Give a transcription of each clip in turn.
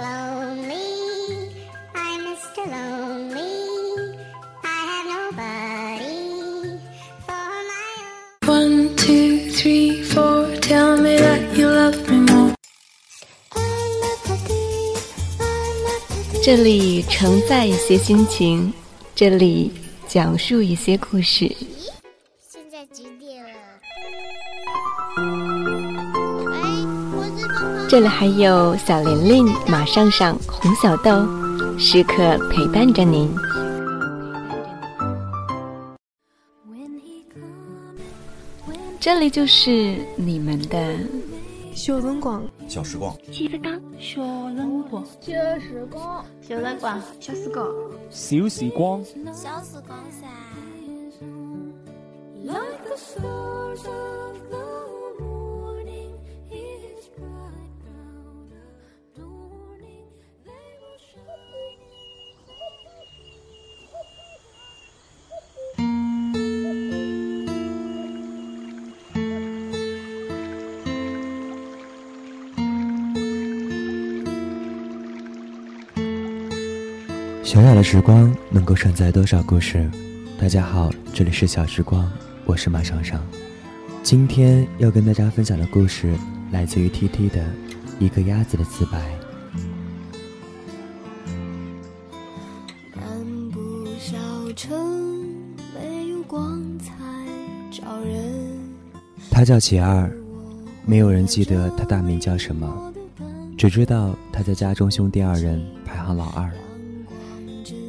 Lonely, I'm Mr. Lonely. I have nobody for my own. One, two, three, four. Tell me that you love me more. 这里承载一些心情，这里讲述一些故事。现在几点了？这里还有小玲玲、马上上、红小豆，时刻陪伴着您。这里就是你们的小辰光，小时光，记得刚小人国。小时光，小辰光，小时光，小时光，小时光噻。小小的时光能够承载多少故事？大家好，这里是小时光，我是马尚尚。今天要跟大家分享的故事来自于 T T 的《一个鸭子的自白》。漫步小城，没有光彩照人。他叫齐二，没有人记得他大名叫什么，只知道他在家中兄弟二人排行老二。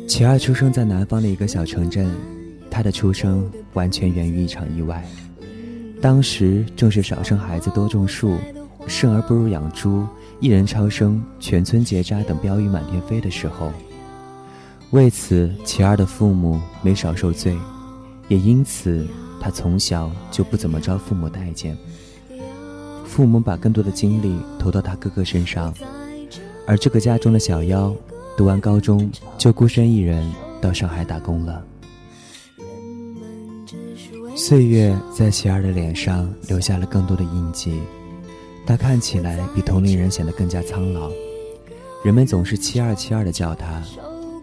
齐二出生在南方的一个小城镇，他的出生完全源于一场意外。当时正是少生孩子多种树，生儿不如养猪，一人超生，全村结扎等标语满天飞的时候。为此，齐二的父母没少受罪，也因此他从小就不怎么招父母待见。父母把更多的精力投到他哥哥身上，而这个家中的小妖，读完高中就孤身一人到上海打工了。岁月在齐儿的脸上留下了更多的印记，他看起来比同龄人显得更加苍老。人们总是七二七二的叫他，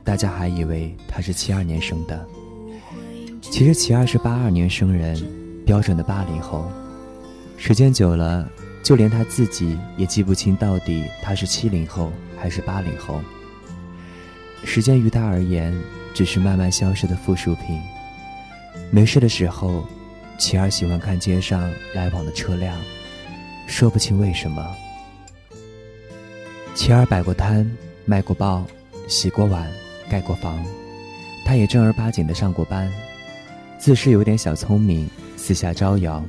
大家还以为他是七二年生的。其实齐二是八二年生人，标准的八零后。时间久了，就连他自己也记不清到底他是七零后还是八零后。时间于他而言，只是慢慢消失的附属品。没事的时候，齐儿喜欢看街上来往的车辆，说不清为什么。齐儿摆过摊，卖过报，洗过碗，盖过房，他也正儿八经的上过班，自是有点小聪明，私下招摇。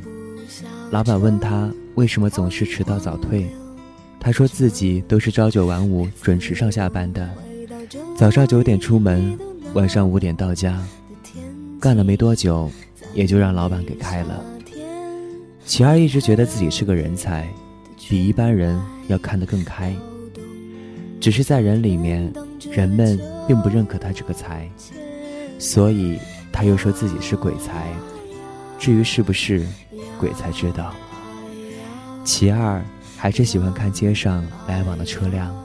老板问他为什么总是迟到早退，他说自己都是朝九晚五，准时上下班的，早上九点出门，晚上五点到家，干了没多久，也就让老板给开了。其二一直觉得自己是个人才，比一般人要看得更开，只是在人里面，人们并不认可他这个才，所以他又说自己是鬼才。至于是不是，鬼才知道。其二，还是喜欢看街上来往的车辆。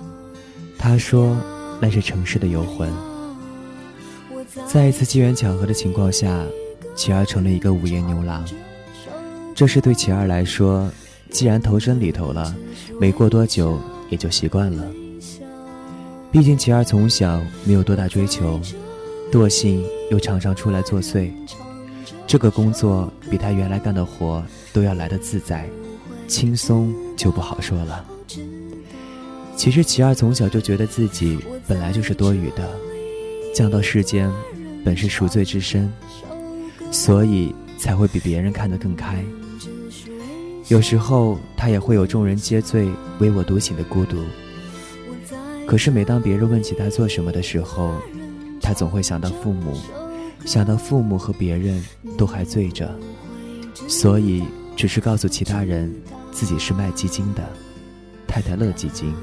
他说，那是城市的游魂。在一次机缘巧合的情况下，齐儿成了一个午夜牛郎。这事对齐儿来说，既然投身里头了，没过多久也就习惯了。毕竟齐儿从小没有多大追求，惰性又常常出来作祟。这个工作比他原来干的活都要来得自在，轻松就不好说了。其实齐二从小就觉得自己本来就是多余的，降到世间本是赎罪之身，所以才会比别人看得更开。有时候他也会有众人皆醉唯我独醒的孤独。可是每当别人问起他做什么的时候，他总会想到父母。想到父母和别人都还醉着，所以只是告诉其他人自己是卖基金的，太太乐基金。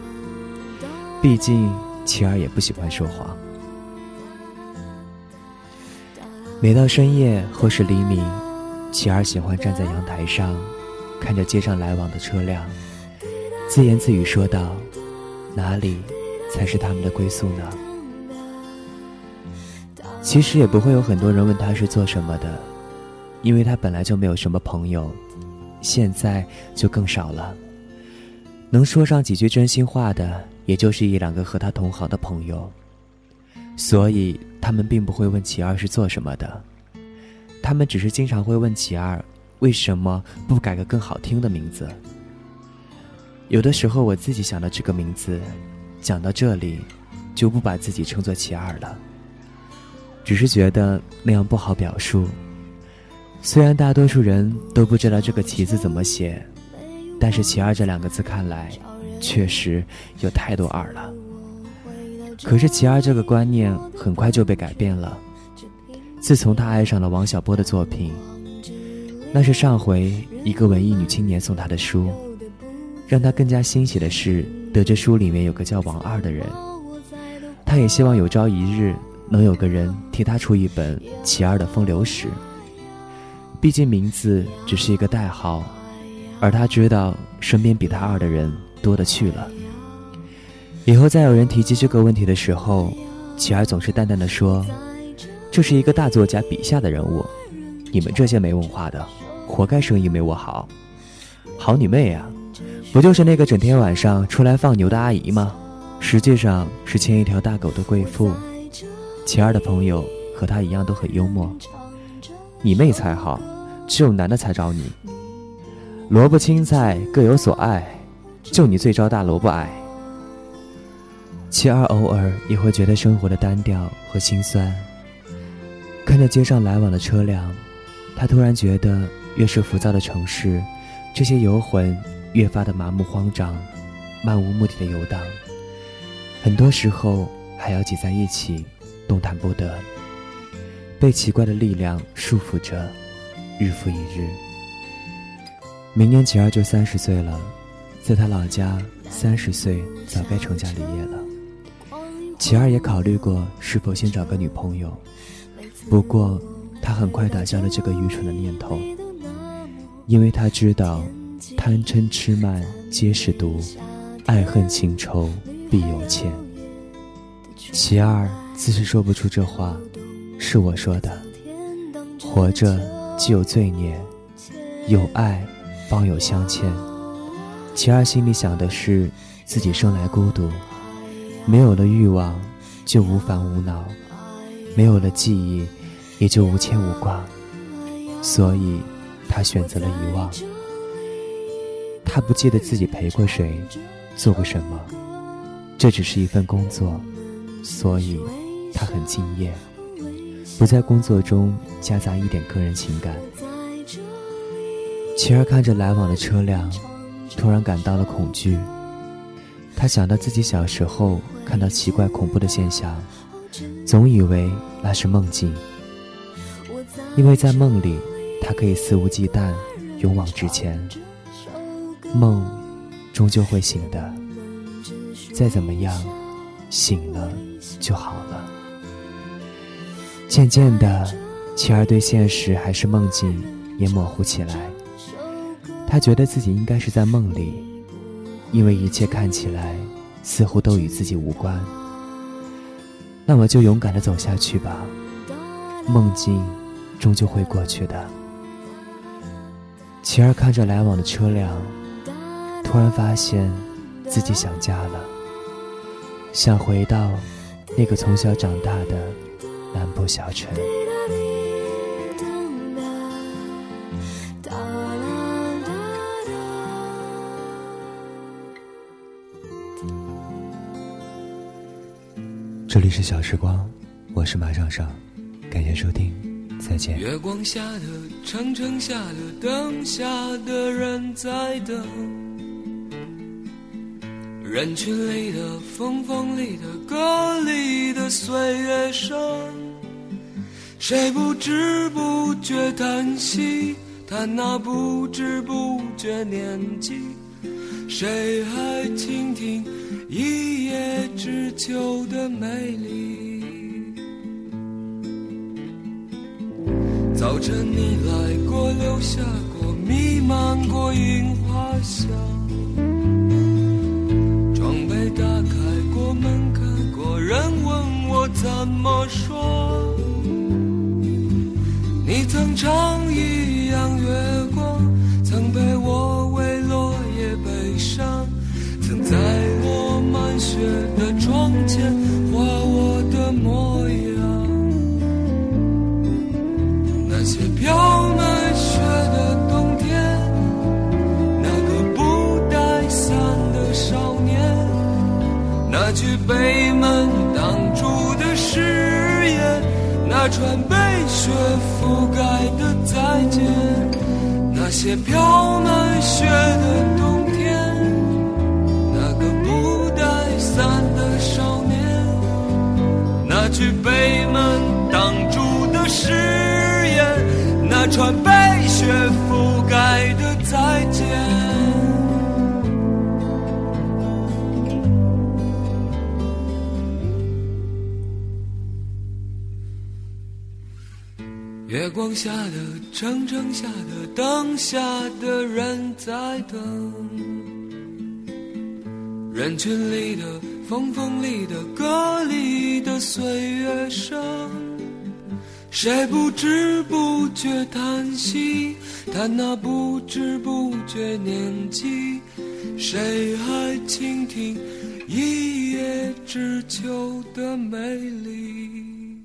毕竟琪儿也不喜欢说谎。每到深夜或是黎明，琪儿喜欢站在阳台上，看着街上来往的车辆，自言自语说道：“哪里才是他们的归宿呢？其实也不会有很多人问他是做什么的，因为他本来就没有什么朋友，现在就更少了。能说上几句真心话的，也就是一两个和他同行的朋友。所以他们并不会问齐二是做什么的，他们只是经常会问齐二为什么不改个更好听的名字。有的时候我自己想到这个名字，讲到这里，就不把自己称作齐二了。只是觉得那样不好表述。虽然大多数人都不知道这个“齐”字怎么写，但是“其二”这两个字看来，确实有太多“二”了。可是“其二”这个观念很快就被改变了。自从他爱上了王小波的作品，那是上回一个文艺女青年送他的书，让他更加欣喜的是，得知书里面有个叫王二的人。他也希望有朝一日。能有个人替他出一本其二的风流史。毕竟名字只是一个代号，而他知道身边比他二的人多的去了。以后再有人提及这个问题的时候，齐儿总是淡淡的说：“这是一个大作家笔下的人物，你们这些没文化的，活该生意没我好。好你妹呀！不就是那个整天晚上出来放牛的阿姨吗？实际上是牵一条大狗的贵妇。”齐儿的朋友和她一样都很幽默，你妹才好，只有男的才找你。萝卜青菜各有所爱，就你最招大萝卜爱。齐二偶尔也会觉得生活的单调和心酸，看着街上来往的车辆，他突然觉得越是浮躁的城市，这些游魂越发的麻木慌张，漫无目的的游荡，很多时候还要挤在一起。动弹不得，被奇怪的力量束缚着，日复一日。明年齐二就三十岁了，在他老家，三十岁早该成家立业了。齐二也考虑过是否先找个女朋友，不过他很快打消了这个愚蠢的念头，因为他知道，贪嗔痴慢皆是毒，爱恨情仇必有欠。齐二。自是说不出这话，是我说的。活着既有罪孽，有爱方有相欠。其二心里想的是，自己生来孤独，没有了欲望，就无烦无恼；没有了记忆，也就无牵无挂。所以，他选择了遗忘。他不记得自己陪过谁，做过什么，这只是一份工作，所以。他很敬业，不在工作中夹杂一点个人情感。琪儿看着来往的车辆，突然感到了恐惧。他想到自己小时候看到奇怪恐怖的现象，总以为那是梦境，因为在梦里，他可以肆无忌惮，勇往直前。梦，终究会醒的。再怎么样，醒了就好了。渐渐的，琪儿对现实还是梦境也模糊起来。他觉得自己应该是在梦里，因为一切看起来似乎都与自己无关。那么就勇敢的走下去吧，梦境终究会过去的。琪儿看着来往的车辆，突然发现自己想家了，想回到那个从小长大的。南部小城。这里是小时光，我是马上上，感谢收听，再见。月光下的长城下的灯下的人在等，人群里的风风里的歌里的岁月声。谁不知不觉叹息，叹那不知不觉年纪？谁还倾听一叶知秋的美丽？早晨你来过，留下过，弥漫过樱花香。窗被打开过门开过，人问我。怎么说？你曾唱一样月光，曾陪我那串被雪覆盖的再见，那些飘满雪的冬天，那个不带伞的少年，那句被门挡住的誓言，那串被雪月光下的城，城下的灯下的人在等，人群里的风，风里的歌里的岁月声，谁不知不觉叹息，叹那不知不觉年纪，谁还倾听一叶知秋的美丽？